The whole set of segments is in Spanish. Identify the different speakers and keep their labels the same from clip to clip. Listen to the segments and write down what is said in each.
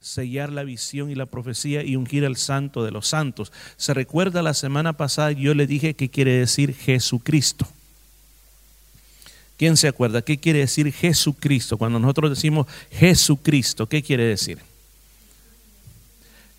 Speaker 1: sellar la visión y la profecía y ungir al santo de los santos. Se recuerda la semana pasada yo le dije que quiere decir Jesucristo. ¿Quién se acuerda? ¿Qué quiere decir Jesucristo? Cuando nosotros decimos Jesucristo, ¿qué quiere decir?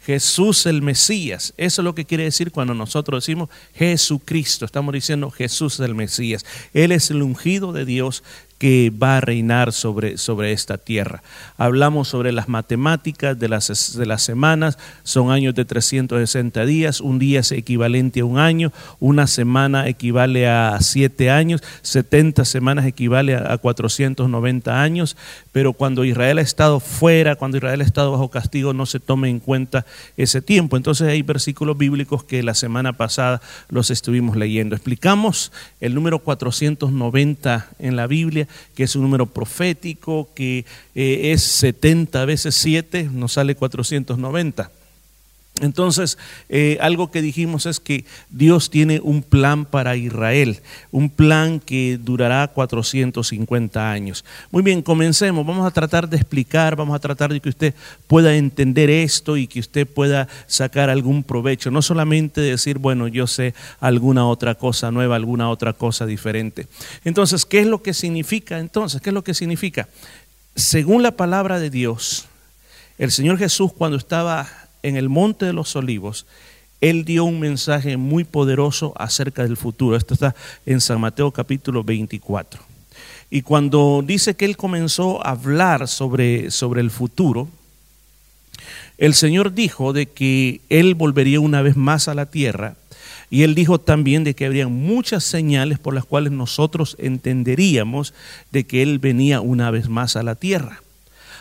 Speaker 1: Jesús el Mesías. Eso es lo que quiere decir cuando nosotros decimos Jesucristo. Estamos diciendo Jesús el Mesías. Él es el ungido de Dios que va a reinar sobre, sobre esta tierra. Hablamos sobre las matemáticas de las, de las semanas, son años de 360 días, un día es equivalente a un año, una semana equivale a siete años, 70 semanas equivale a 490 años, pero cuando Israel ha estado fuera, cuando Israel ha estado bajo castigo, no se tome en cuenta ese tiempo. Entonces hay versículos bíblicos que la semana pasada los estuvimos leyendo. Explicamos el número 490 en la Biblia que es un número profético, que eh, es 70 veces 7, nos sale 490. Entonces, eh, algo que dijimos es que Dios tiene un plan para Israel, un plan que durará 450 años. Muy bien, comencemos. Vamos a tratar de explicar, vamos a tratar de que usted pueda entender esto y que usted pueda sacar algún provecho. No solamente decir, bueno, yo sé alguna otra cosa nueva, alguna otra cosa diferente. Entonces, ¿qué es lo que significa entonces? ¿Qué es lo que significa? Según la palabra de Dios, el Señor Jesús cuando estaba en el Monte de los Olivos, él dio un mensaje muy poderoso acerca del futuro. Esto está en San Mateo capítulo 24. Y cuando dice que él comenzó a hablar sobre, sobre el futuro, el Señor dijo de que él volvería una vez más a la tierra y él dijo también de que habría muchas señales por las cuales nosotros entenderíamos de que él venía una vez más a la tierra.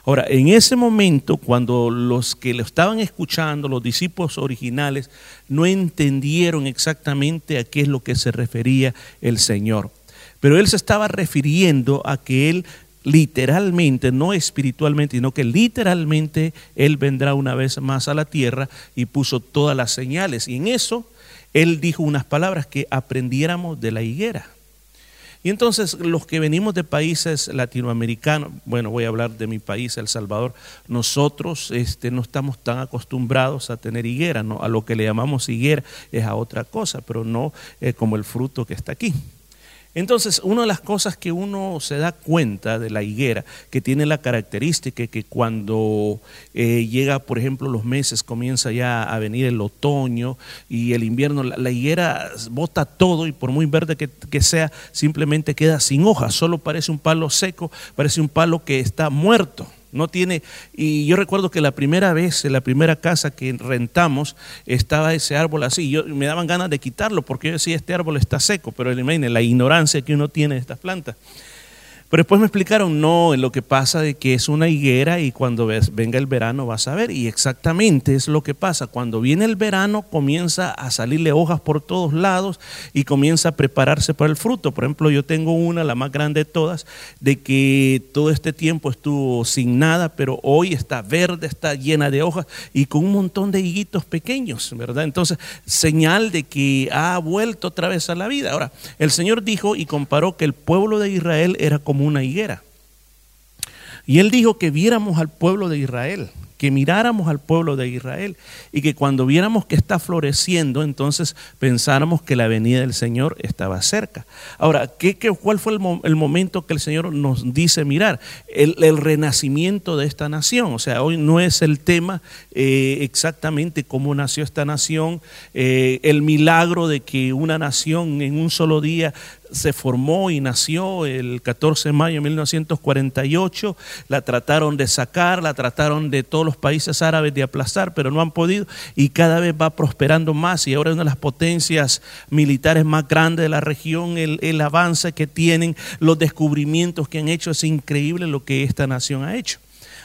Speaker 1: Ahora, en ese momento, cuando los que lo estaban escuchando, los discípulos originales, no entendieron exactamente a qué es lo que se refería el Señor. Pero él se estaba refiriendo a que él literalmente, no espiritualmente, sino que literalmente Él vendrá una vez más a la tierra y puso todas las señales. Y en eso Él dijo unas palabras que aprendiéramos de la higuera. Y entonces los que venimos de países latinoamericanos, bueno, voy a hablar de mi país, El Salvador, nosotros este, no estamos tan acostumbrados a tener higuera, ¿no? a lo que le llamamos higuera es a otra cosa, pero no eh, como el fruto que está aquí. Entonces, una de las cosas que uno se da cuenta de la higuera, que tiene la característica que cuando eh, llega, por ejemplo, los meses, comienza ya a venir el otoño y el invierno, la, higuera bota todo y por muy verde que, que, sea, simplemente queda sin hojas, solo parece un palo seco, parece un palo que está muerto. No tiene, y yo recuerdo que la primera vez, en la primera casa que rentamos, estaba ese árbol así. Yo, me daban ganas de quitarlo porque yo decía, este árbol está seco, pero imagínense la ignorancia que uno tiene de estas plantas. Pero después me explicaron, no, lo que pasa de que es una higuera y cuando venga el verano vas a ver. Y exactamente es lo que pasa. Cuando viene el verano comienza a salirle hojas por todos lados y comienza a prepararse para el fruto. Por ejemplo, yo tengo una, la más grande de todas, de que todo este tiempo estuvo sin nada, pero hoy está verde, está llena de hojas y con un montón de higuitos pequeños, ¿verdad? Entonces, señal de que ha vuelto otra vez a la vida. Ahora, el Señor dijo y comparó que el pueblo de Israel era como una higuera. Y él dijo que viéramos al pueblo de Israel que miráramos al pueblo de Israel y que cuando viéramos que está floreciendo, entonces pensáramos que la venida del Señor estaba cerca. Ahora, ¿qué, cuál fue el, momento que el Señor nos dice mirar? El, renacimiento de esta nación. O sea, hoy no es el tema eh, exactamente cómo nació esta nación, eh, el milagro de que una nación en un solo día se formó y nació el 14 de mayo de 1948, la trataron de sacar, la trataron de todos los países árabes de aplastar, pero no han podido y cada vez va prosperando más y ahora es una de las potencias militares más grandes de la región, el, el avance que tienen, los descubrimientos que han hecho, es increíble lo que esta nación ha hecho.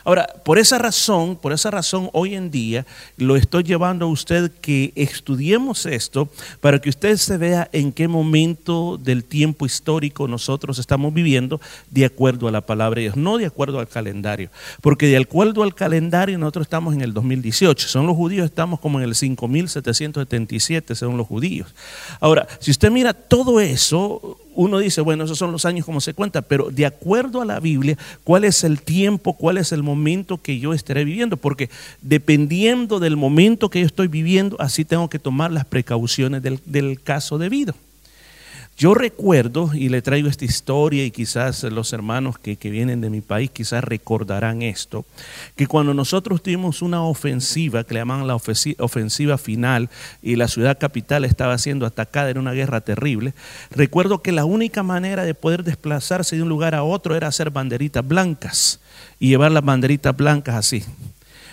Speaker 1: Ahora, por esa razón, por esa razón hoy en día lo estoy llevando a usted que estudiemos esto para que usted se vea en qué momento del tiempo histórico nosotros estamos viviendo de acuerdo a la palabra de Dios, no de acuerdo al calendario, porque de acuerdo al calendario nosotros estamos en el 2018, son los judíos estamos como en el 5777 según los judíos. Ahora, si usted mira todo eso, uno dice, bueno, esos son los años como se cuenta, pero de acuerdo a la Biblia, ¿cuál es el tiempo, cuál es el momento que yo estaré viviendo? Porque dependiendo del momento que yo estoy viviendo, así tengo que tomar las precauciones del, del caso debido. Yo recuerdo, y le traigo esta historia, y quizás los hermanos que, vienen de mi país quizás recordarán esto, que cuando nosotros tuvimos una ofensiva, que le llaman la ofensiva final, y la ciudad capital estaba siendo atacada en una guerra terrible, recuerdo que la única manera de poder desplazarse de un lugar a otro era hacer banderitas blancas y llevar las banderitas blancas así.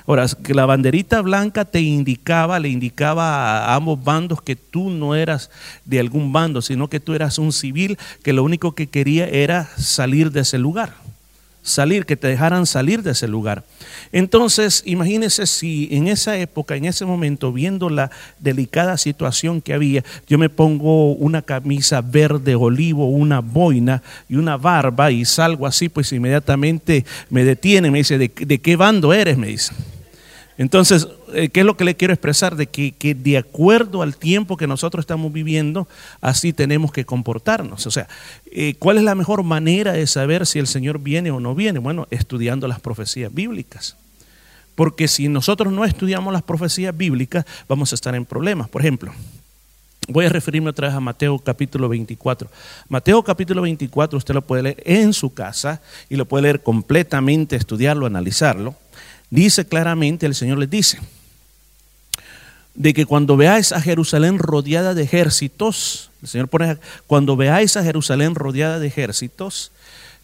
Speaker 1: Ahora, que la banderita blanca te indicaba, le indicaba a ambos bandos que tú no eras de algún bando, sino que tú eras un civil que lo único que quería era salir de ese lugar. Salir, que te dejaran salir de ese lugar. Entonces, imagínese si en esa época, en ese momento, viendo la delicada situación que había, yo me pongo una camisa verde olivo, una boina y una barba y salgo así, pues inmediatamente me detiene, me dice, ¿de, de qué bando eres? Me dice. Entonces, eh, ¿qué es lo que le quiero expresar? De que, de acuerdo al tiempo que nosotros estamos viviendo, así tenemos que comportarnos. O sea, eh, ¿cuál es la mejor manera de saber si el Señor viene o no viene? Bueno, estudiando las profecías bíblicas. Porque si nosotros no estudiamos las profecías bíblicas, vamos a estar en problemas. Por ejemplo, Voy a referirme otra vez a Mateo capítulo 24. Mateo capítulo 24 usted lo puede leer en su casa y lo puede leer completamente, estudiarlo, analizarlo dice claramente, el Señor les dice, de que cuando veáis a Jerusalén rodeada de ejércitos, el Señor pone, cuando veáis a Jerusalén rodeada de ejércitos,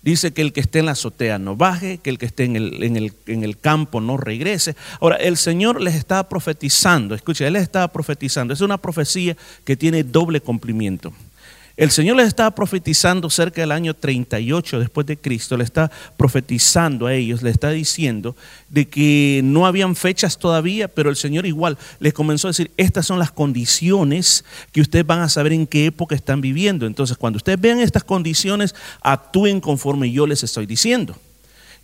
Speaker 1: dice que el que esté en la azotea no baje, que el que esté en el, en el, en el campo no regrese. Ahora, el Señor les estaba profetizando, escucha, Él les estaba profetizando, es una profecía que tiene doble cumplimiento. El Señor les estaba profetizando cerca del año 38 después de Cristo, le está profetizando a ellos, le está diciendo de que no habían fechas todavía, pero el Señor igual les comenzó a decir, estas son las condiciones que ustedes van a saber en qué época están viviendo. Entonces, cuando ustedes vean estas condiciones, actúen conforme yo les estoy diciendo.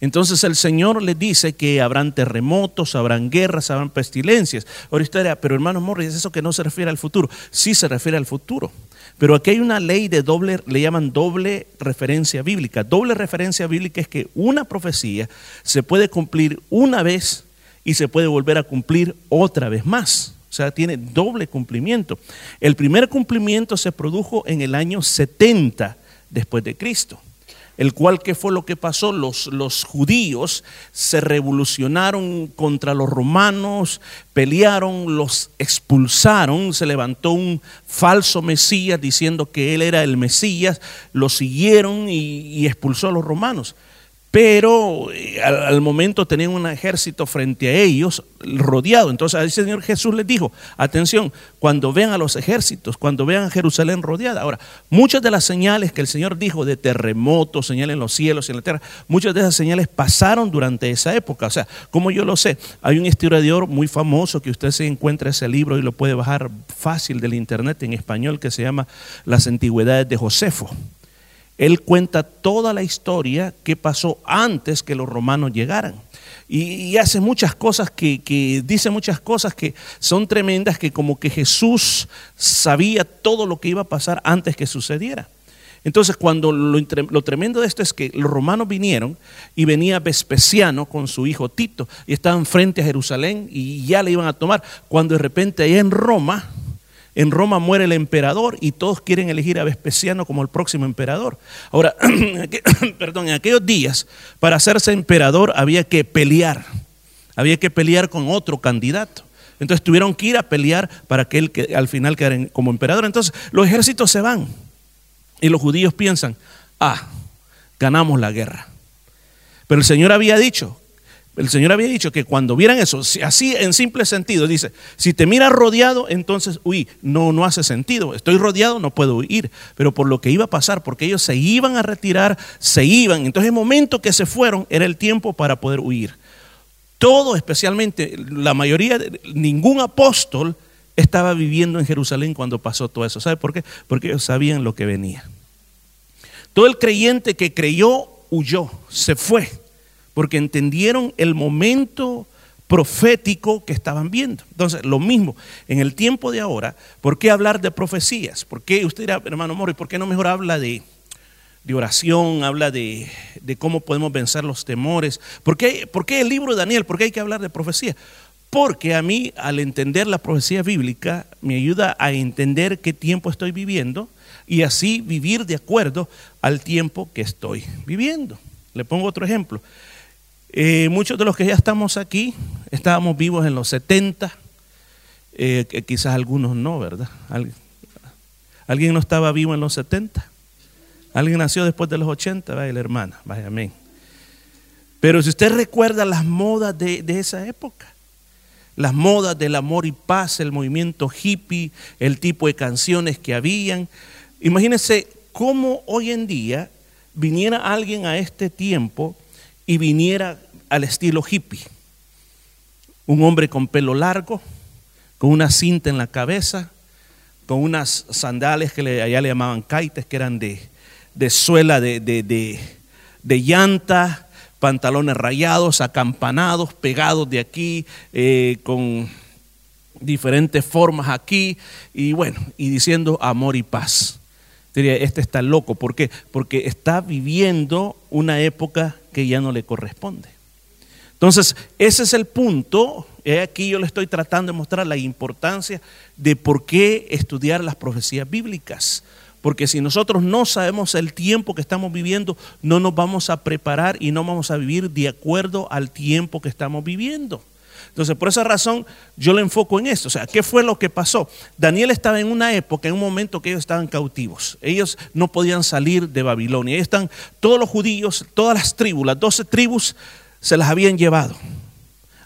Speaker 1: Entonces el Señor les dice que habrán terremotos, habrán guerras, habrán pestilencias. Ahora usted dirá, pero hermano Morris, ¿es eso que no se refiere al futuro? Sí se refiere al futuro. Pero aquí hay una ley de doble, le llaman doble referencia bíblica. Doble referencia bíblica es que una profecía se puede cumplir una vez y se puede volver a cumplir otra vez más. O sea, tiene doble cumplimiento. El primer cumplimiento se produjo en el año 70 después de Cristo el cual qué fue lo que pasó, los, judíos se revolucionaron contra los romanos, pelearon, los expulsaron, se levantó un falso Mesías diciendo que él era el Mesías, lo siguieron y expulsó a los romanos pero eh, al, momento tenían un ejército frente a ellos rodeado. Entonces el Señor Jesús les dijo, atención, cuando vean a los ejércitos, cuando vean a Jerusalén rodeada. Ahora, muchas de las señales que el Señor dijo de terremotos, señales en los cielos y en la tierra, muchas de esas señales pasaron durante esa época. O sea, como yo lo sé, hay un historiador muy famoso que usted se encuentra ese libro y lo puede bajar fácil del internet en español que se llama Las Antigüedades de Josefo. Él cuenta toda la historia que pasó antes que los romanos llegaran. Y, hace muchas cosas que, dice muchas cosas que son tremendas, que como que Jesús sabía todo lo que iba a pasar antes que sucediera. Entonces, cuando lo, lo, tremendo de esto es que los romanos vinieron y venía Vespasiano con su hijo Tito y estaban frente a Jerusalén y ya le iban a tomar. Cuando de repente allá en Roma, en Roma muere el emperador y todos quieren elegir a Vespasiano como el próximo emperador. Ahora, perdón, en aquellos días, para hacerse emperador había que pelear. Había que pelear con otro candidato. Entonces tuvieron que ir a pelear para que él que al final quedara como emperador. Entonces los ejércitos se van y los judíos piensan, ah, ganamos la guerra. Pero el Señor había dicho el Señor había dicho que cuando vieran eso, así en simple sentido, dice, si te miras rodeado, entonces huí. No, no hace sentido. Estoy rodeado, no puedo huir. Pero por lo que iba a pasar, porque ellos se iban a retirar, se iban. Entonces el momento que se fueron era el tiempo para poder huir. Todo, especialmente la mayoría, ningún apóstol estaba viviendo en Jerusalén cuando pasó todo eso. ¿Sabe por qué? Porque ellos sabían lo que venía. Todo el creyente que creyó huyó, se fue porque entendieron el momento profético que estaban viendo. Entonces, lo mismo, en el tiempo de ahora, ¿por qué hablar de profecías? ¿Por qué usted dirá, hermano Mori, por qué no mejor habla de oración, habla de, cómo podemos vencer los temores. ¿Por qué, ¿Por qué el libro de Daniel? ¿Por qué hay que hablar de profecía? Porque a mí, al entender la profecía bíblica, me ayuda a entender qué tiempo estoy viviendo y así vivir de acuerdo al tiempo que estoy viviendo. Le pongo otro ejemplo. Eh, muchos de los que ya estamos aquí estábamos vivos en los 70, eh, quizás algunos no, ¿verdad? ¿Alguien no estaba vivo en los 70? ¿Alguien nació después de los 80? Vaya la hermana, vaya amén. Pero si usted recuerda las modas de, de esa época, las modas del amor y paz, el movimiento hippie, el tipo de canciones que habían, imagínense cómo hoy en día viniera alguien a este tiempo y viniera al estilo hippie. Un hombre con pelo largo, con una cinta en la cabeza, con unas sandales que allá le llamaban kaites, que eran de, suela de, de, llanta, pantalones rayados, acampanados, pegados de aquí, eh, con diferentes formas aquí, y bueno, y diciendo amor y paz. Diría, este está loco. ¿Por qué? Porque está viviendo una época que ya no le corresponde. Entonces, ese es el punto. Aquí yo le estoy tratando de mostrar la importancia de por qué estudiar las profecías bíblicas. Porque si nosotros no sabemos el tiempo que estamos viviendo, no nos vamos a preparar y no vamos a vivir de acuerdo al tiempo que estamos viviendo. Entonces, por esa razón, yo le enfoco en esto. O sea, ¿qué fue lo que pasó? Daniel estaba en una época, en un momento que ellos estaban cautivos. Ellos no podían salir de Babilonia. Ahí están todos los judíos, todas las tribus, las doce tribus se las habían llevado.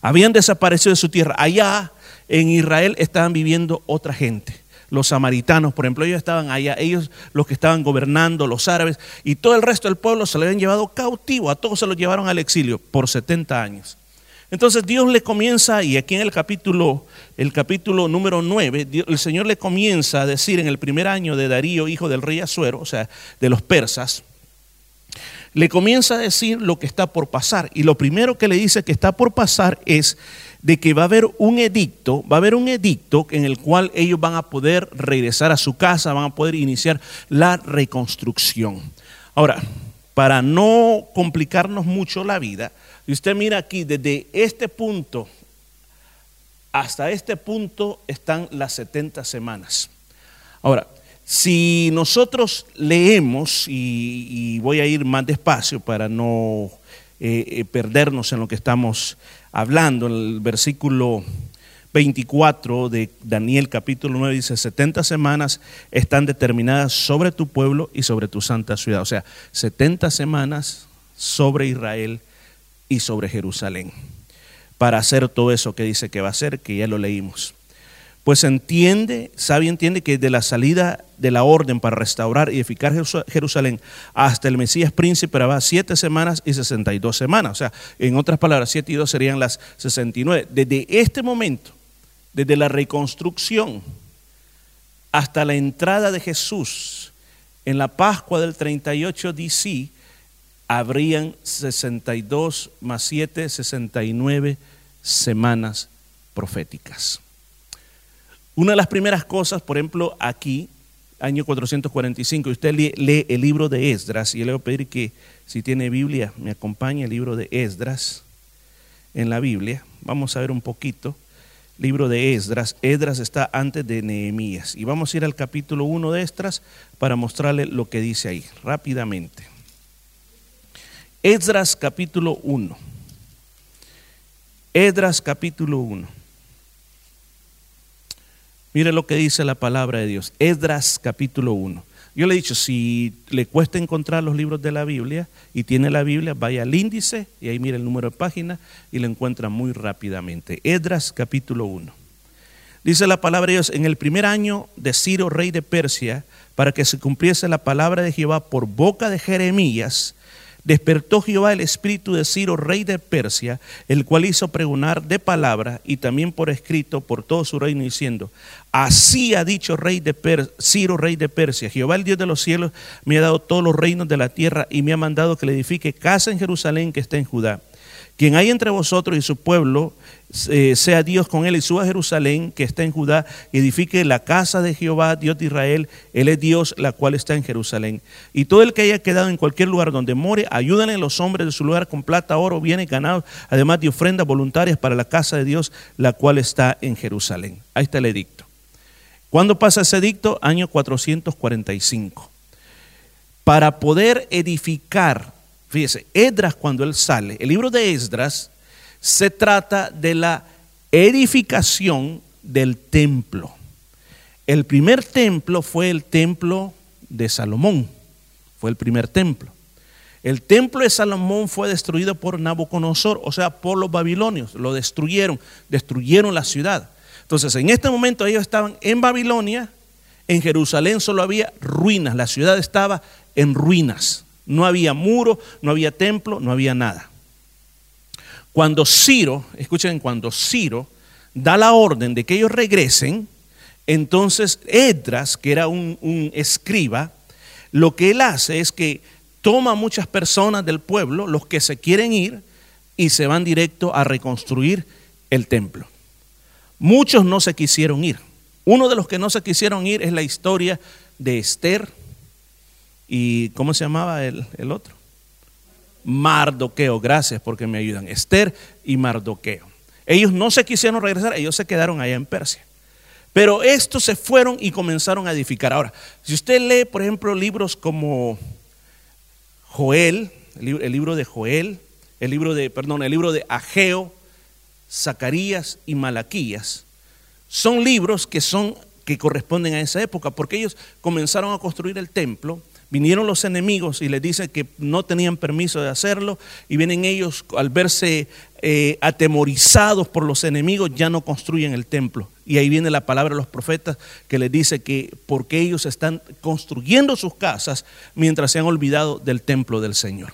Speaker 1: Habían desaparecido de su tierra. Allá en Israel estaban viviendo otra gente. Los samaritanos, por ejemplo, ellos estaban allá, ellos los que estaban gobernando, los árabes, y todo el resto del pueblo se lo habían llevado cautivo, a todos se los llevaron al exilio por 70 años. Entonces Dios le comienza, y aquí en el capítulo, el capítulo número 9, el Señor le comienza a decir en el primer año de Darío, hijo del rey Azuero, o sea, de los persas, le comienza a decir lo que está por pasar. Y lo primero que le dice que está por pasar es de que va a haber un edicto, va a haber un edicto en el cual ellos van a poder regresar a su casa, van a poder iniciar la reconstrucción. Ahora, para no complicarnos mucho la vida, y usted mira aquí, desde este punto hasta este punto están las 70 semanas. Ahora, si nosotros leemos, y, voy a ir más despacio para no eh, eh, perdernos en lo que estamos hablando, en el versículo 24 de Daniel capítulo 9 dice, 70 semanas están determinadas sobre tu pueblo y sobre tu santa ciudad. O sea, 70 semanas sobre Israel y sobre Jerusalén, para hacer todo eso que dice que va a hacer, que ya lo leímos. Pues entiende, sabe y entiende que de la salida de la orden para restaurar y edificar Jerusalén hasta el Mesías príncipe va siete semanas y sesenta y dos semanas. O sea, en otras palabras, siete y dos serían las sesenta y nueve. Desde este momento, desde la reconstrucción hasta la entrada de Jesús en la Pascua del 38 DC, habrían 62 más 7, 69 semanas proféticas. Una de las primeras cosas, por ejemplo, aquí, año 445, usted lee, el libro de Esdras, y le voy a pedir que si tiene Biblia, me acompañe el libro de Esdras en la Biblia. Vamos a ver un poquito. Libro de Esdras. Esdras está antes de Nehemías. Y vamos a ir al capítulo 1 de Esdras para mostrarle lo que dice ahí, rápidamente. Esdras capítulo 1. Esdras capítulo 1. Mire lo que dice la palabra de Dios. Esdras capítulo 1. Yo le he dicho, si le cuesta encontrar los libros de la Biblia y tiene la Biblia, vaya al índice y ahí mire el número de página y lo encuentra muy rápidamente. Esdras capítulo 1. Dice la palabra de Dios, en el primer año de Ciro, rey de Persia, para que se cumpliese la palabra de Jehová por boca de Jeremías, despertó Jehová el espíritu de Ciro, rey de Persia, el cual hizo pregonar de palabra y también por escrito por todo su reino, diciendo, así ha dicho rey de Ciro, rey de Persia, Jehová el Dios de los cielos me ha dado todos los reinos de la tierra y me ha mandado que le edifique casa en Jerusalén que está en Judá. Quien hay entre vosotros y su pueblo eh, sea Dios con él y suba a Jerusalén, que está en Judá, edifique la casa de Jehová, Dios de Israel. Él es Dios, la cual está en Jerusalén. Y todo el que haya quedado en cualquier lugar donde more, ayúdenle los hombres de su lugar con plata, oro, bienes ganados, además de ofrendas voluntarias para la casa de Dios, la cual está en Jerusalén. Ahí está el edicto. ¿Cuándo pasa ese edicto? Año 445. Para poder edificar, fíjese, Esdras cuando él sale, el libro de Esdras, se trata de la edificación del templo. El primer templo fue el templo de Salomón, fue el primer templo. El templo de Salomón fue destruido por Nabucodonosor, o sea, por los babilonios, lo destruyeron, destruyeron la ciudad. Entonces, en este momento ellos estaban en Babilonia, en Jerusalén solo había ruinas, la ciudad estaba en ruinas, no había muro, no había templo, no había nada. Cuando Ciro, escuchen, cuando Ciro da la orden de que ellos regresen, entonces Edras, que era un, escriba, lo que él hace es que toma muchas personas del pueblo, los que se quieren ir, y se van directo a reconstruir el templo. Muchos no se quisieron ir. Uno de los que no se quisieron ir es la historia de Esther y ¿cómo se llamaba el otro? Mardoqueo. Gracias porque me ayudan. Esther y Mardoqueo. Ellos no se quisieron regresar, ellos se quedaron allá en Persia. Pero estos se fueron y comenzaron a edificar. Ahora, si usted lee, por ejemplo, libros como Joel, el libro de Joel, el libro de, perdón, el libro de Ageo, Zacarías y Malaquías, son libros que son que corresponden a esa época, porque ellos comenzaron a construir el templo Vinieron los enemigos y les dicen que no tenían permiso de hacerlo y vienen ellos al verse eh, atemorizados por los enemigos ya no construyen el templo. Y ahí viene la palabra de los profetas que les dice que porque ellos están construyendo sus casas mientras se han olvidado del templo del Señor.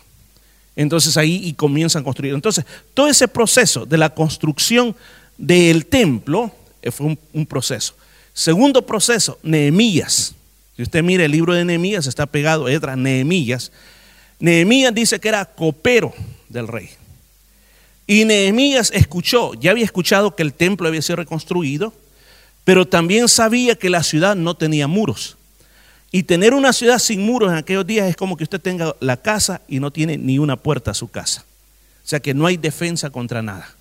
Speaker 1: Entonces ahí y comienzan a construir. Entonces todo ese proceso de la construcción del templo eh, fue un proceso. Segundo proceso, Nehemías. Si usted mira el libro de Nehemías, está pegado, Edras, Nehemías. Nehemías dice que era copero del rey. Y Nehemías escuchó, ya había escuchado que el templo había sido reconstruido, pero también sabía que la ciudad no tenía muros. Y tener una ciudad sin muros en aquellos días es como que usted tenga la casa y no tiene ni una puerta a su casa. O sea que no hay defensa contra nada.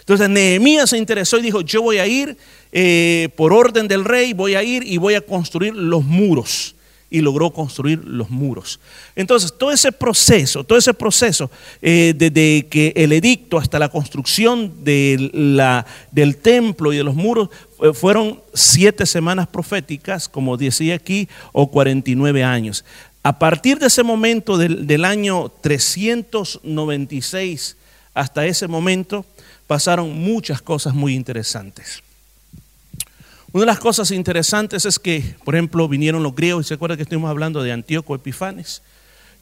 Speaker 1: Entonces Nehemías se interesó y dijo, yo voy a ir eh, por orden del rey, voy a ir y voy a construir los muros. Y logró construir los muros. Entonces, todo ese proceso, todo ese proceso, eh, desde que el edicto hasta la construcción de la, del templo y de los muros, eh, fueron siete semanas proféticas, como decía aquí, o 49 años. A partir de ese momento del, del año 396 hasta ese momento, pasaron muchas cosas muy interesantes. Una de las cosas interesantes es que, por ejemplo, vinieron los griegos, y se acuerda que estuvimos hablando de Antíoco Epifanes,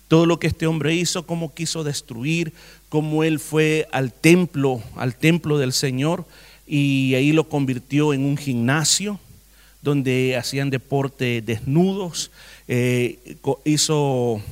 Speaker 1: todo lo que este hombre hizo, cómo quiso destruir, cómo él fue al templo, al templo del Señor, y ahí lo convirtió en un gimnasio donde hacían deporte desnudos, eh, hizo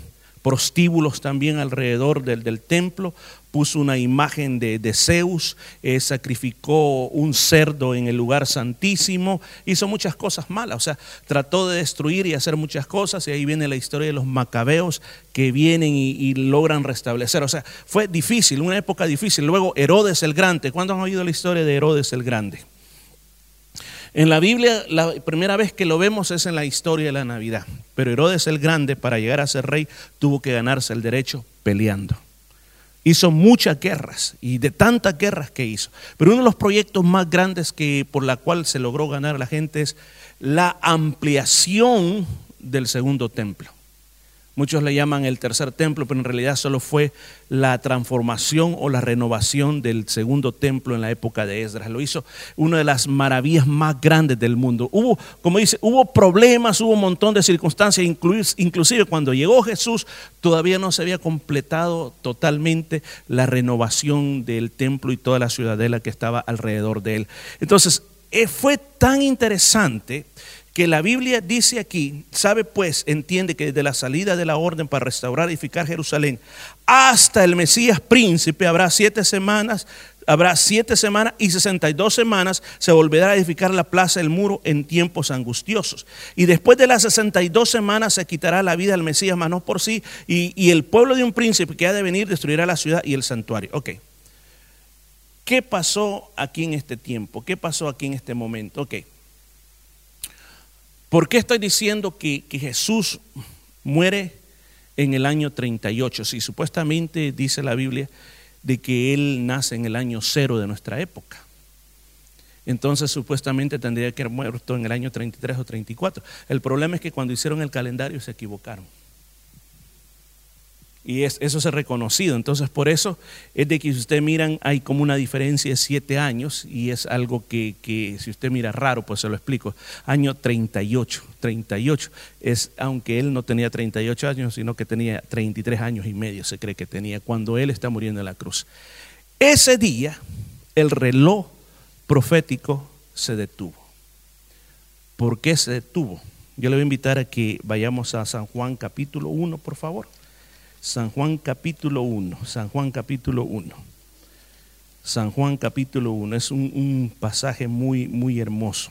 Speaker 1: prostíbulos también alrededor del, del, templo, puso una imagen de, Zeus, eh, sacrificó un cerdo en el lugar santísimo, hizo muchas cosas malas, o sea, trató de destruir y hacer muchas cosas, y ahí viene la historia de los macabeos que vienen y, logran restablecer, o sea, fue difícil, una época difícil. Luego Herodes el Grande, ¿cuándo han oído la historia de Herodes el Grande? En la Biblia la primera vez que lo vemos es en la historia de la Navidad, pero Herodes el Grande para llegar a ser rey tuvo que ganarse el derecho peleando hizo muchas guerras y de tantas guerras que hizo. Pero uno de los proyectos más grandes que por la cual se logró ganar a la gente es la ampliación del segundo templo. Muchos le llaman el tercer templo, pero en realidad solo fue la transformación o la renovación del segundo templo en la época de Esdras. Lo hizo una de las maravillas más grandes del mundo. Hubo, como dice, hubo problemas, hubo un montón de circunstancias, inclusive cuando llegó Jesús todavía no se había completado totalmente la renovación del templo y toda la ciudadela que estaba alrededor de él. Entonces, eh, fue tan interesante que la Biblia dice aquí, sabe pues, entiende que desde la salida de la orden para restaurar y edificar Jerusalén hasta el Mesías príncipe habrá siete semanas habrá siete semanas y sesenta y dos semanas se volverá a edificar la plaza del muro en tiempos angustiosos. Y después de las sesenta y dos semanas se quitará la vida al Mesías, mas no por sí, y, y, el pueblo de un príncipe que ha de venir destruirá la ciudad y el santuario. Ok. ¿Qué pasó aquí en este tiempo? ¿Qué pasó aquí en este momento? Ok. ¿Por qué estoy diciendo que, que Jesús muere en el año 38? Si supuestamente dice la Biblia de que Él nace en el año cero de nuestra época. Entonces supuestamente tendría que haber muerto en el año 33 o 34. El problema es que cuando hicieron el calendario se equivocaron. Y es, eso es reconocido. Entonces, por eso es de que si ustedes miran, hay como una diferencia de siete años y es algo que, que, si usted mira raro, pues se lo explico. Año 38, 38. Es, aunque él no tenía 38 años, sino que tenía 33 años y medio, se cree que tenía, cuando él está muriendo en la cruz. Ese día, el reloj profético se detuvo. ¿Por qué se detuvo? Yo le voy a invitar a que vayamos a San Juan capítulo 1, por favor. San Juan capítulo 1, San Juan capítulo 1. San Juan capítulo 1 es un, pasaje muy, muy hermoso.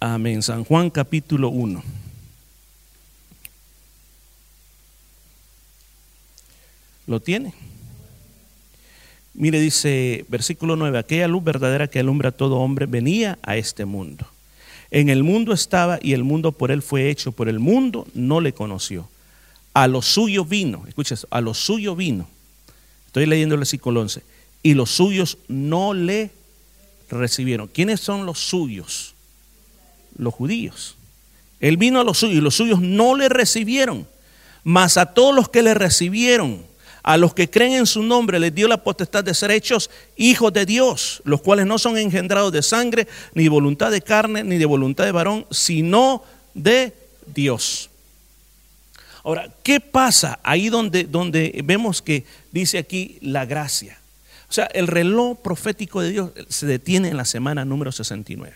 Speaker 1: Amén. San Juan capítulo 1. ¿Lo tiene? Mire, dice versículo 9, aquella luz verdadera que alumbra a todo hombre venía a este mundo. En el mundo estaba y el mundo por él fue hecho, por el mundo no le conoció a lo suyo vino, escuches, a lo suyo vino. Estoy leyendo el versículo 11. Y los suyos no le recibieron. ¿Quiénes son los suyos? Los judíos. Él vino a los suyos y los suyos no le recibieron. Mas a todos los que le recibieron, a los que creen en su nombre, les dio la potestad de ser hechos hijos de Dios, los cuales no son engendrados de sangre, ni voluntad de carne, ni de voluntad de varón, sino de Dios. Ahora, ¿qué pasa ahí donde, donde vemos que dice aquí la gracia? O sea, el reloj profético de Dios se detiene en la semana número 69.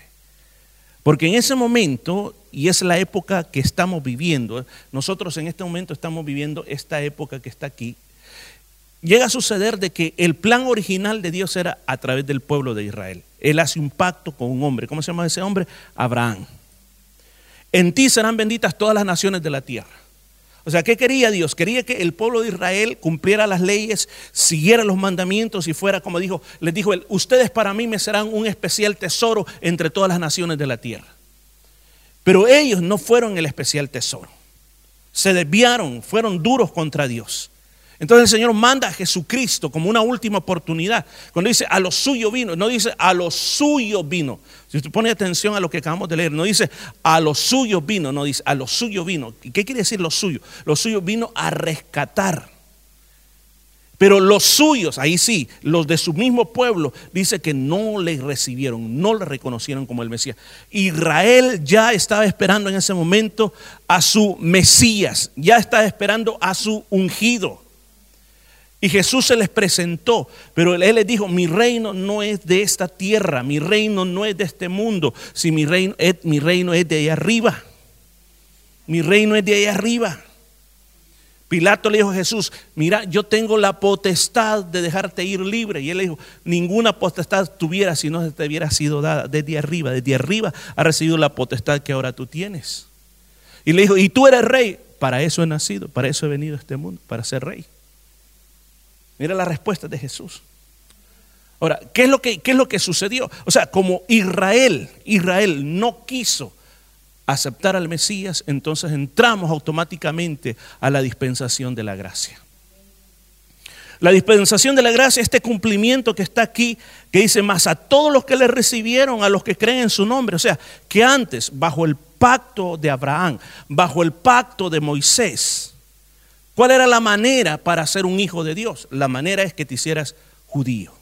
Speaker 1: Porque en ese momento, y es la época que estamos viviendo, nosotros en este momento estamos viviendo esta época que está aquí, llega a suceder de que el plan original de Dios era a través del pueblo de Israel. Él hace un pacto con un hombre. ¿Cómo se llama ese hombre? Abraham. En ti serán benditas todas las naciones de la tierra. O sea, ¿qué quería Dios? Quería que el pueblo de Israel cumpliera las leyes, siguiera los mandamientos y fuera, como dijo, les dijo él, ustedes para mí me serán un especial tesoro entre todas las naciones de la tierra. Pero ellos no fueron el especial tesoro. Se desviaron, fueron duros contra Dios. Entonces el Señor manda a Jesucristo como una última oportunidad. Cuando dice a lo suyo vino, no dice a lo suyo vino. Si usted pone atención a lo que acabamos de leer, no dice a lo suyo vino, no dice a lo suyo vino. ¿Y qué quiere decir lo suyo? Lo suyo vino a rescatar. Pero los suyos, ahí sí, los de su mismo pueblo, dice que no le recibieron, no le reconocieron como el Mesías. Israel ya estaba esperando en ese momento a su Mesías, ya estaba esperando a su ungido. Y Jesús se les presentó, pero él les dijo, mi reino no es de esta tierra, mi reino no es de este mundo, si mi reino es, mi reino es de ahí arriba, mi reino es de ahí arriba. Pilato le dijo a Jesús, mira, yo tengo la potestad de dejarte ir libre. Y él le dijo, ninguna potestad tuviera si no te hubiera sido dada desde arriba. Desde arriba ha recibido la potestad que ahora tú tienes. Y le dijo, y tú eres rey. Para eso he nacido, para eso he venido a este mundo, para ser rey. Mira la respuesta de Jesús. Ahora, ¿qué es, lo que, ¿qué es lo que sucedió? O sea, como Israel, Israel no quiso aceptar al Mesías, entonces entramos automáticamente a la dispensación de la gracia. La dispensación de la gracia, este cumplimiento que está aquí, que dice más a todos los que le recibieron, a los que creen en su nombre. O sea, que antes, bajo el pacto de Abraham, bajo el pacto de Moisés, ¿Cuál era la manera para ser un hijo de Dios? La manera es que te hicieras judío,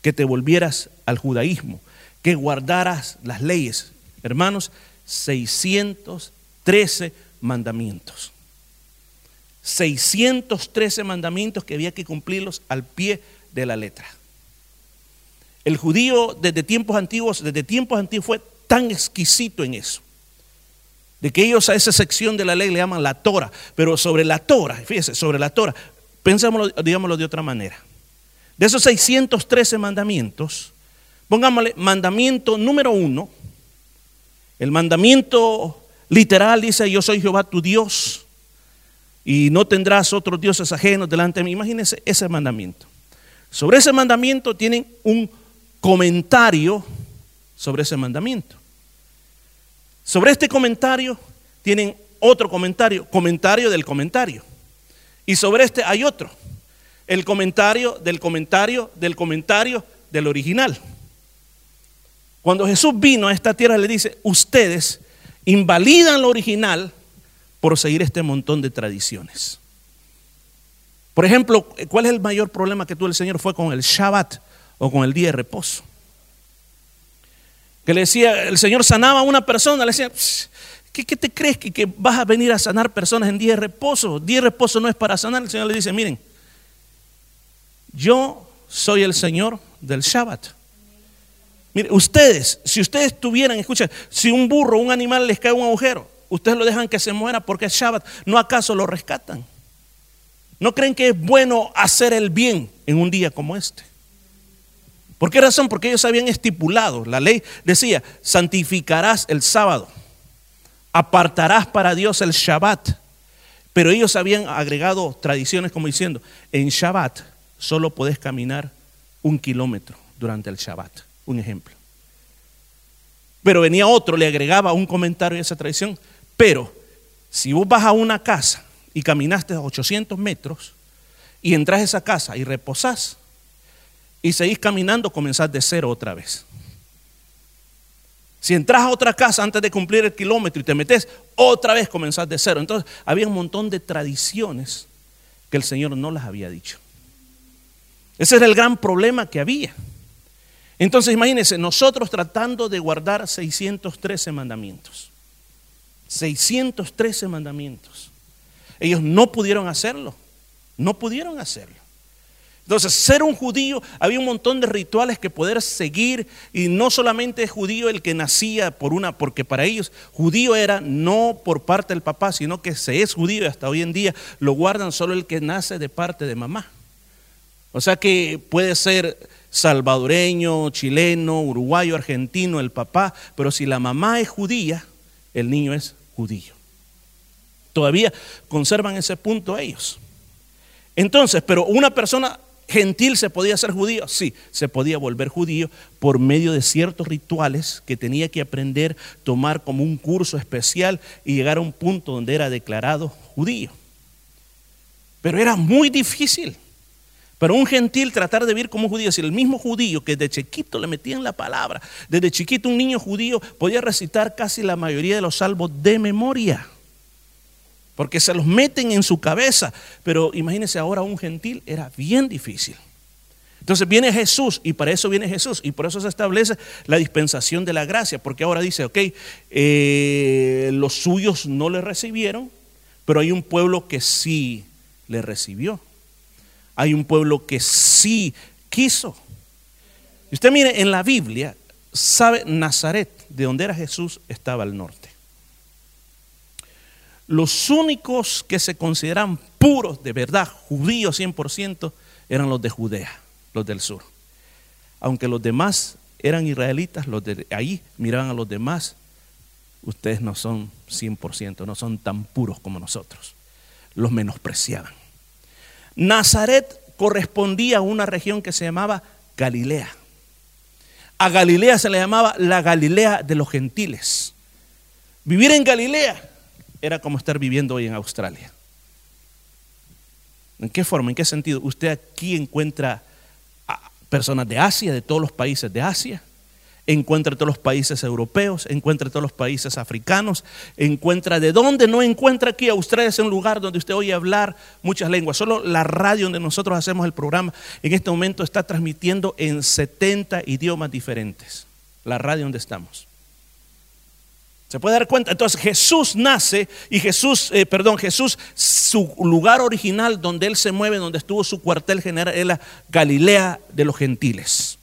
Speaker 1: que te volvieras al judaísmo, que guardaras las leyes. Hermanos, 613 mandamientos. 613 mandamientos que había que cumplirlos al pie de la letra. El judío desde tiempos antiguos, desde tiempos antiguos fue tan exquisito en eso de que ellos a esa sección de la ley le llaman la Torah, pero sobre la Torah, fíjese, sobre la Torah, pensámoslo, digámoslo de otra manera, De esos 613 mandamientos, pongámosle mandamiento número uno, el mandamiento literal dice, yo soy Jehová tu Dios y no tendrás otros dioses ajenos delante de mí. Imagínense ese mandamiento. Sobre ese mandamiento tienen un comentario sobre ese mandamiento. Sobre este comentario tienen otro comentario, comentario del comentario. Y sobre este hay otro, el comentario del comentario del comentario del original. Cuando Jesús vino a esta tierra le dice, ustedes invalidan lo original por seguir este montón de tradiciones. Por ejemplo, ¿cuál es el mayor problema que tuvo el Señor? Fue con el Shabbat o con el día de reposo. Que le decía, el Señor sanaba a una persona, le decía, ¿qué, te crees que, vas a venir a sanar personas en día de reposo? Día de reposo no es para sanar. El Señor le dice, miren, yo soy el Señor del Shabbat. Mire, ustedes, si ustedes tuvieran, escuchen, si un burro, un animal les cae un agujero, ustedes lo dejan que se muera porque es Shabbat, ¿no acaso lo rescatan? ¿No creen que es bueno hacer el bien en un día como este? ¿Por qué razón? Porque ellos habían estipulado, la ley decía, santificarás el sábado, apartarás para Dios el Shabbat. Pero ellos habían agregado tradiciones como diciendo, en Shabbat solo podés caminar un kilómetro durante el Shabbat un ejemplo. Pero venía otro, le agregaba un comentario a esa tradición. Pero si vos vas a una casa y caminaste 800 metros y entras a esa casa y reposás y seguís caminando, comenzás de cero otra vez. Si entras a otra casa antes de cumplir el kilómetro y te metes, otra vez comenzás de cero. Entonces había un montón de tradiciones que el Señor no las había dicho. Ese era el gran problema que había. Entonces imagínense, nosotros tratando de guardar 613 mandamientos. 613 mandamientos. Ellos no pudieron hacerlo. No pudieron hacerlo. Entonces, ser un judío, había un montón de rituales que poder seguir y no solamente es judío el que nacía por una, porque para ellos judío era no por parte del papá, sino que se es judío y hasta hoy en día lo guardan solo el que nace de parte de mamá. O sea que puede ser salvadoreño, chileno, uruguayo, argentino, el papá, pero si la mamá es judía, el niño es judío. Todavía conservan ese punto ellos. Entonces, pero una persona gentil se podía ser judío, sí, se podía volver judío por medio de ciertos rituales que tenía que aprender, tomar como un curso especial y llegar a un punto donde era declarado judío. Pero era muy difícil. Pero un gentil tratar de vivir como un judío, si el mismo judío que de chiquito le metían la palabra, desde chiquito un niño judío podía recitar casi la mayoría de los salvos de memoria, porque se los meten en su cabeza. Pero imagínense ahora un gentil, era bien difícil. Entonces viene Jesús y para eso viene Jesús y por eso se establece la dispensación de la gracia, porque ahora dice, ok, eh, los suyos no le recibieron, pero hay un pueblo que sí le recibió hay un pueblo que sí quiso. Y usted mire, en la Biblia, sabe, Nazaret, de donde era Jesús, estaba al norte. Los únicos que se consideran puros, de verdad, judíos 100%, eran los de Judea, los del sur. Aunque los demás eran israelitas, los de ahí miraban a los demás, ustedes no son 100%, no son tan puros como nosotros. Los menospreciaban. Nazaret correspondía a una región que se llamaba Galilea. A Galilea se le llamaba la Galilea de los gentiles. Vivir en Galilea era como estar viviendo hoy en Australia. ¿En qué forma? ¿En qué sentido? Usted aquí encuentra personas de Asia, de todos los países de Asia encuentra todos los países europeos, encuentra todos los países africanos, encuentra de dónde no encuentra aquí. Australia es un lugar donde usted oye hablar muchas lenguas. Solo la radio donde nosotros hacemos el programa en este momento está transmitiendo en 70 idiomas diferentes. La radio donde estamos. ¿Se puede dar cuenta? Entonces Jesús nace y Jesús, eh, perdón, Jesús, su lugar original donde él se mueve, donde estuvo su cuartel general, es la Galilea de los gentiles.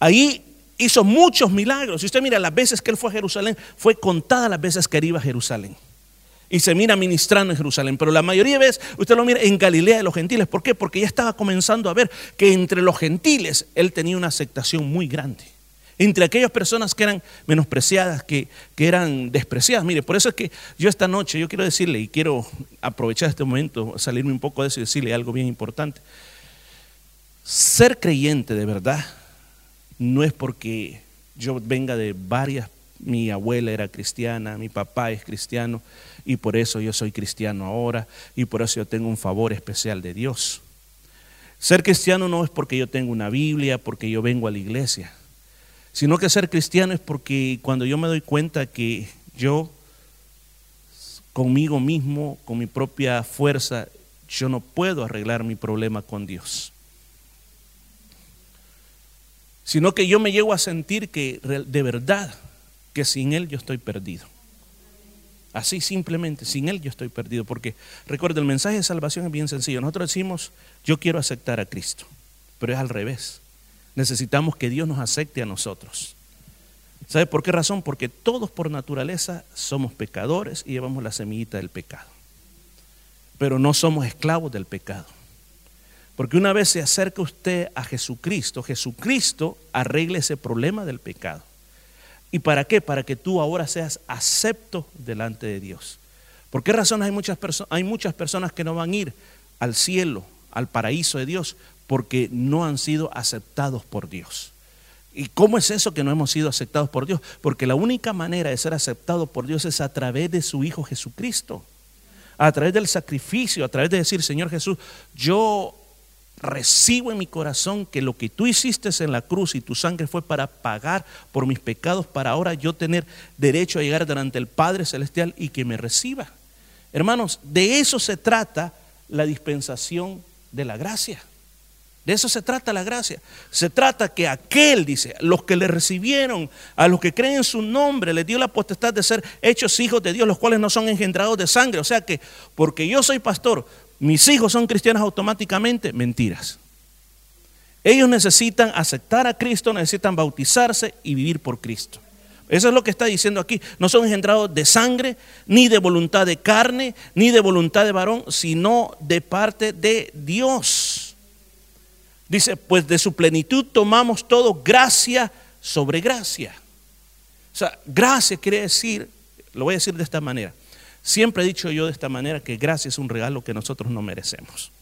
Speaker 1: Ahí hizo muchos milagros. Si usted mira las veces que él fue a Jerusalén, fue contada las veces que él iba a Jerusalén. y se mira ministrando en Jerusalén. Pero la mayoría de veces usted lo mira en Galilea de los gentiles. ¿Por qué? Porque ya estaba comenzando a ver que entre los gentiles él tenía una aceptación muy grande. Entre aquellas personas que eran menospreciadas, que, que eran despreciadas. Mire, por eso es que yo esta noche, yo quiero decirle, y quiero aprovechar este momento, salirme un poco de eso y decirle algo bien importante. Ser creyente de verdad no es porque yo venga de varias, mi abuela era cristiana, mi papá es cristiano, y por eso yo soy cristiano ahora, y por eso yo tengo un favor especial de Dios. Ser cristiano no es porque yo tengo una Biblia, porque yo vengo a la iglesia, sino que ser cristiano es porque cuando yo me doy cuenta que yo conmigo mismo, con mi propia fuerza, yo no puedo arreglar mi problema con Dios. Sino que yo me llego a sentir que de verdad, que sin Él yo estoy perdido. Así simplemente, sin Él yo estoy perdido. Porque recuerda, el mensaje de salvación es bien sencillo. Nosotros decimos, yo quiero aceptar a Cristo, pero es al revés. Necesitamos que Dios nos acepte a nosotros. ¿Sabe por qué razón? Porque todos por naturaleza somos pecadores y llevamos la semillita del pecado. Pero no somos esclavos del pecado. Porque una vez se acerca usted a Jesucristo, Jesucristo arregle ese problema del pecado. ¿Y para qué? Para que tú ahora seas acepto delante de Dios. ¿Por qué razón hay muchas, hay muchas personas que no van a ir al cielo, al paraíso de Dios? Porque no han sido aceptados por Dios. ¿Y cómo es eso que no hemos sido aceptados por Dios? Porque la única manera de ser aceptados por Dios es a través de su Hijo Jesucristo. A través del sacrificio, a través de decir, Señor Jesús, yo recibo en mi corazón que lo que tú hiciste en la cruz y tu sangre fue para pagar por mis pecados, para ahora yo tener derecho a llegar delante del Padre Celestial y que me reciba. Hermanos, de eso se trata la dispensación de la gracia. De eso se trata la gracia. Se trata que aquel, dice, los que le recibieron, a los que creen en su nombre, les dio la potestad de ser hechos hijos de Dios, los cuales no son engendrados de sangre. O sea que, porque yo soy pastor, mis hijos son cristianos automáticamente, mentiras. Ellos necesitan aceptar a Cristo, necesitan bautizarse y vivir por Cristo. Eso es lo que está diciendo aquí. No son engendrados de sangre, ni de voluntad de carne, ni de voluntad de varón, sino de parte de Dios. Dice, pues de su plenitud tomamos todo gracia sobre gracia. O sea, gracia quiere decir, lo voy a decir de esta manera, Siempre he dicho yo de esta manera que gracia es un regalo que nosotros no merecemos.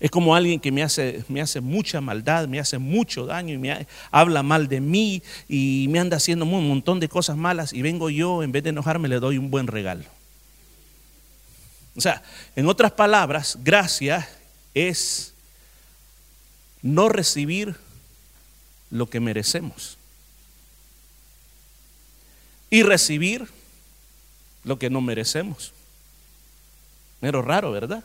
Speaker 1: Es como alguien que me hace, me hace mucha maldad, me hace mucho daño y me habla mal de mí y me anda haciendo un montón de cosas malas y vengo yo, en vez de enojarme, le doy un buen regalo. O sea, en otras palabras, gracia es no recibir lo que merecemos y recibir lo que no merecemos. Pero raro, ¿verdad?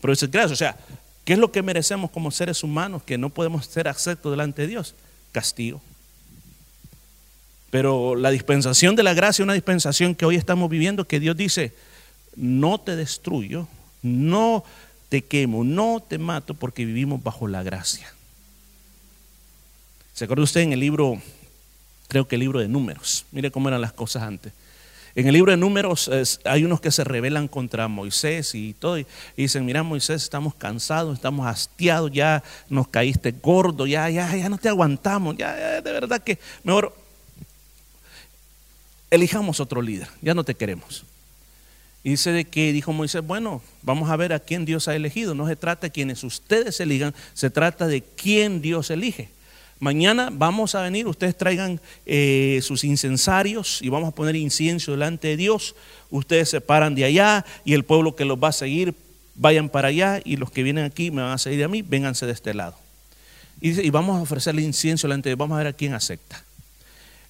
Speaker 1: Pero es gracia. O sea, ¿qué es lo que merecemos como seres humanos que no podemos ser aceptos delante de Dios? Castigo. Pero la dispensación de la gracia es una dispensación que hoy estamos viviendo, que Dios dice, no te destruyo, no te quemo, no te mato, porque vivimos bajo la gracia. ¿Se acuerda usted en el libro, creo que el libro de números? Mire cómo eran las cosas antes. En el libro de números hay unos que se rebelan contra Moisés y todo. Y dicen, mira Moisés, estamos cansados, estamos hastiados, ya nos caíste gordo, ya, ya, ya no te aguantamos, ya, de verdad que mejor elijamos otro líder, ya no te queremos. Y dice de que dijo Moisés, bueno, vamos a ver a quién Dios ha elegido. No se trata de quienes ustedes elijan, se trata de quién Dios elige. Mañana vamos a venir, ustedes traigan eh, sus incensarios y vamos a poner incienso delante de Dios. Ustedes se paran de allá y el pueblo que los va a seguir vayan para allá y los que vienen aquí me van a seguir a mí, vénganse de este lado. Y, y vamos a ofrecerle incienso delante de Dios, vamos a ver a quién acepta.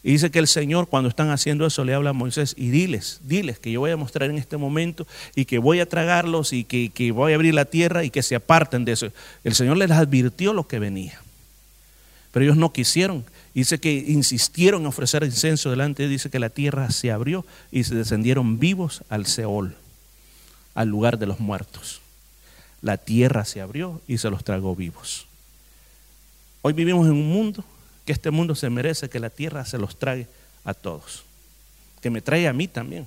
Speaker 1: Y dice que el Señor cuando están haciendo eso le habla a Moisés y diles, diles que yo voy a mostrar en este momento y que voy a tragarlos y que, que voy a abrir la tierra y que se aparten de eso. El Señor les advirtió lo que venía. Pero ellos no quisieron. Dice que insistieron en ofrecer incenso delante. Dice que la tierra se abrió y se descendieron vivos al Seol, al lugar de los muertos. La tierra se abrió y se los tragó vivos. Hoy vivimos en un mundo que este mundo se merece que la tierra se los trague a todos. Que me trae a mí también.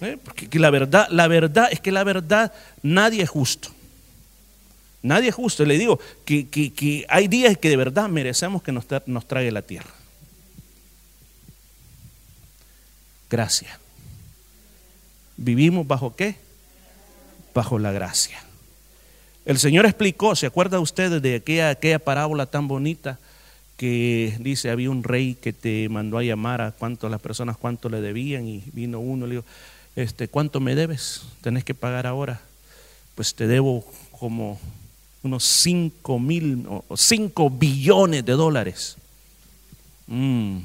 Speaker 1: ¿Eh? Porque la verdad, la verdad es que la verdad nadie es justo. Nadie es justo. Le digo que, hay días que de verdad merecemos que nos, trague la tierra. Gracia. ¿Vivimos bajo qué? Bajo la gracia. El Señor explicó, ¿se acuerda usted de aquella, aquella parábola tan bonita que dice, había un rey que te mandó a llamar a cuánto las personas cuánto le debían y vino uno y le dijo, este, ¿cuánto me debes? Tenés que pagar ahora. Pues te debo como unos 5 mil o 5 billones de dólares. Mm,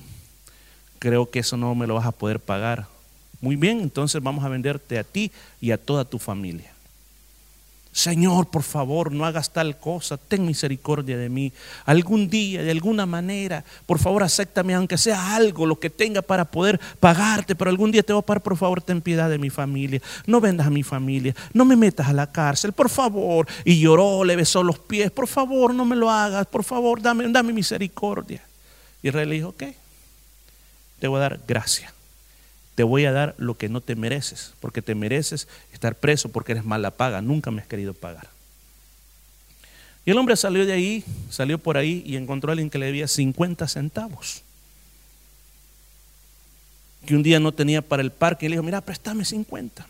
Speaker 1: creo que eso no me lo vas a poder pagar. Muy bien, entonces vamos a venderte a ti y a toda tu familia. Señor, por favor, no hagas tal cosa, ten misericordia de mí. Algún día, de alguna manera, por favor, acéptame, aunque sea algo, lo que tenga para poder pagarte, pero algún día te voy a pagar, por favor, ten piedad de mi familia. No vendas a mi familia, no me metas a la cárcel, por favor. Y lloró, le besó los pies, por favor, no me lo hagas, por favor, dame, dame misericordia. Y Israel le dijo, ok, te voy a dar gracia te voy a dar lo que no te mereces, porque te mereces estar preso porque eres mala paga, nunca me has querido pagar. Y el hombre salió de ahí, salió por ahí y encontró a alguien que le debía 50 centavos. Que un día no tenía para el parque y le dijo, mira, préstame 50.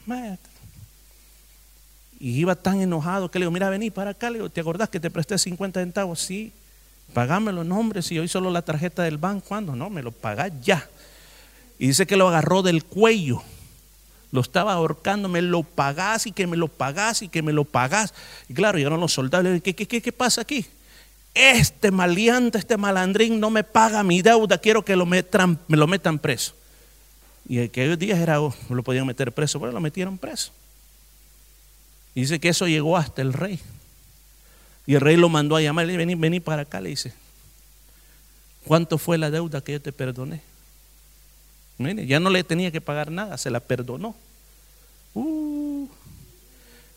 Speaker 1: Y iba tan enojado que le dijo, mira, vení para acá. Le digo, ¿te acordás que te presté 50 centavos? Sí, pagámelo, no hombre, si hoy solo la tarjeta del banco, ¿cuándo? No, me lo pagás ya. Y dice que lo agarró del cuello. Lo estaba ahorcando, me lo pagás y que me lo pagás y que me lo pagás. Y claro, llegaron los soldados y le ¿qué, qué, qué pasa aquí? Este maleante, este malandrín no me paga mi deuda, quiero que lo me lo metan preso. Y aquellos días era, oh, lo podían meter preso, pero lo metieron preso. Y dice que eso llegó hasta el rey. Y el rey lo mandó a llamar, vení, vení para acá, le dice, ¿cuánto fue la deuda que yo te perdoné? Ya no le tenía que pagar nada, se la perdonó. Uh.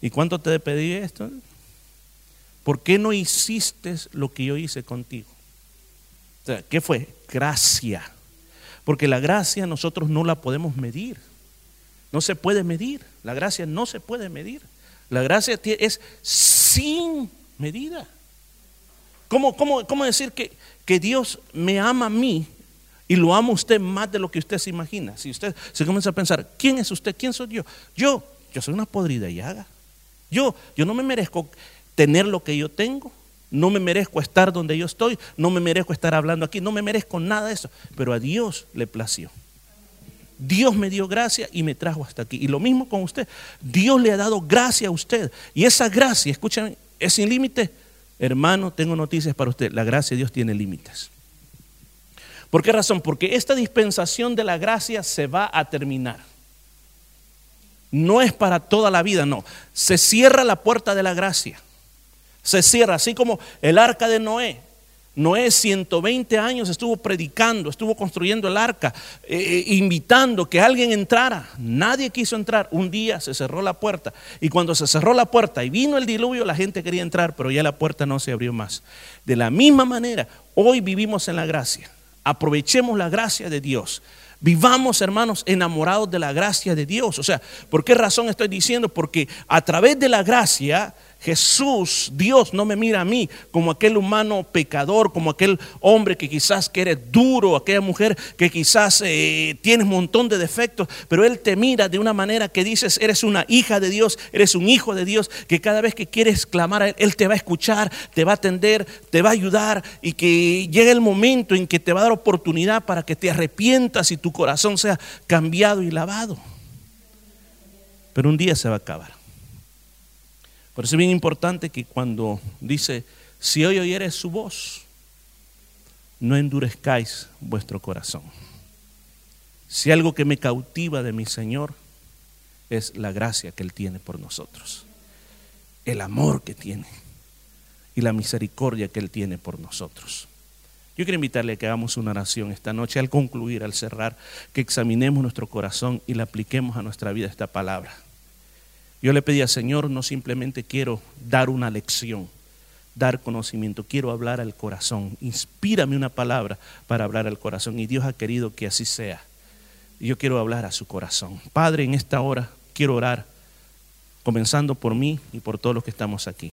Speaker 1: ¿Y cuánto te pedí esto? ¿Por qué no hiciste lo que yo hice contigo? ¿Qué fue? Gracia. Porque la gracia nosotros no la podemos medir. No se puede medir. La gracia no se puede medir. La gracia es sin medida. ¿Cómo, cómo, decir que, que Dios me ama a mí y lo ama usted más de lo que usted se imagina. Si usted se comienza a pensar, ¿quién es usted? ¿Quién soy yo? Yo, yo soy una podrida llaga. Yo, yo no me merezco tener lo que yo tengo. No me merezco estar donde yo estoy. No me merezco estar hablando aquí. No me merezco nada de eso. Pero a Dios le plació. Dios me dio gracia y me trajo hasta aquí. Y lo mismo con usted. Dios le ha dado gracia a usted. Y esa gracia, escúchame, es sin límite. Hermano, tengo noticias para usted. La gracia de Dios tiene límites. ¿Por qué razón? Porque esta dispensación de la gracia se va a terminar. No es para toda la vida, no. Se cierra la puerta de la gracia. Se cierra, así como el arca de Noé. Noé 120 años estuvo predicando, estuvo construyendo el arca, eh, eh, invitando que alguien entrara. Nadie quiso entrar. Un día se cerró la puerta. Y cuando se cerró la puerta y vino el diluvio, la gente quería entrar, pero ya la puerta no se abrió más. De la misma manera, hoy vivimos en la gracia. Aprovechemos la gracia de Dios. Vivamos, hermanos, enamorados de la gracia de Dios. O sea, ¿por qué razón estoy diciendo? Porque a través de la gracia Jesús, Dios no me mira a mí como aquel humano pecador, como aquel hombre que quizás que eres duro, aquella mujer que quizás eh, tienes un montón de defectos, pero Él te mira de una manera que dices, eres una hija de Dios, eres un hijo de Dios, que cada vez que quieres clamar a Él, Él te va a escuchar, te va a atender, te va a ayudar y que llegue el momento en que te va a dar oportunidad para que te arrepientas y tu corazón sea cambiado y lavado. Pero un día se va a acabar. Por eso es bien importante que cuando dice, si hoy oyeres su voz, no endurezcáis vuestro corazón. Si algo que me cautiva de mi Señor es la gracia que Él tiene por nosotros, el amor que tiene y la misericordia que Él tiene por nosotros. Yo quiero invitarle a que hagamos una oración esta noche, al concluir, al cerrar, que examinemos nuestro corazón y le apliquemos a nuestra vida esta palabra. Yo le pedía, Señor, no simplemente quiero dar una lección, dar conocimiento, quiero hablar al corazón. Inspírame una palabra para hablar al corazón. Y Dios ha querido que así sea. Yo quiero hablar a su corazón. Padre, en esta hora quiero orar, comenzando por mí y por todos los que estamos aquí.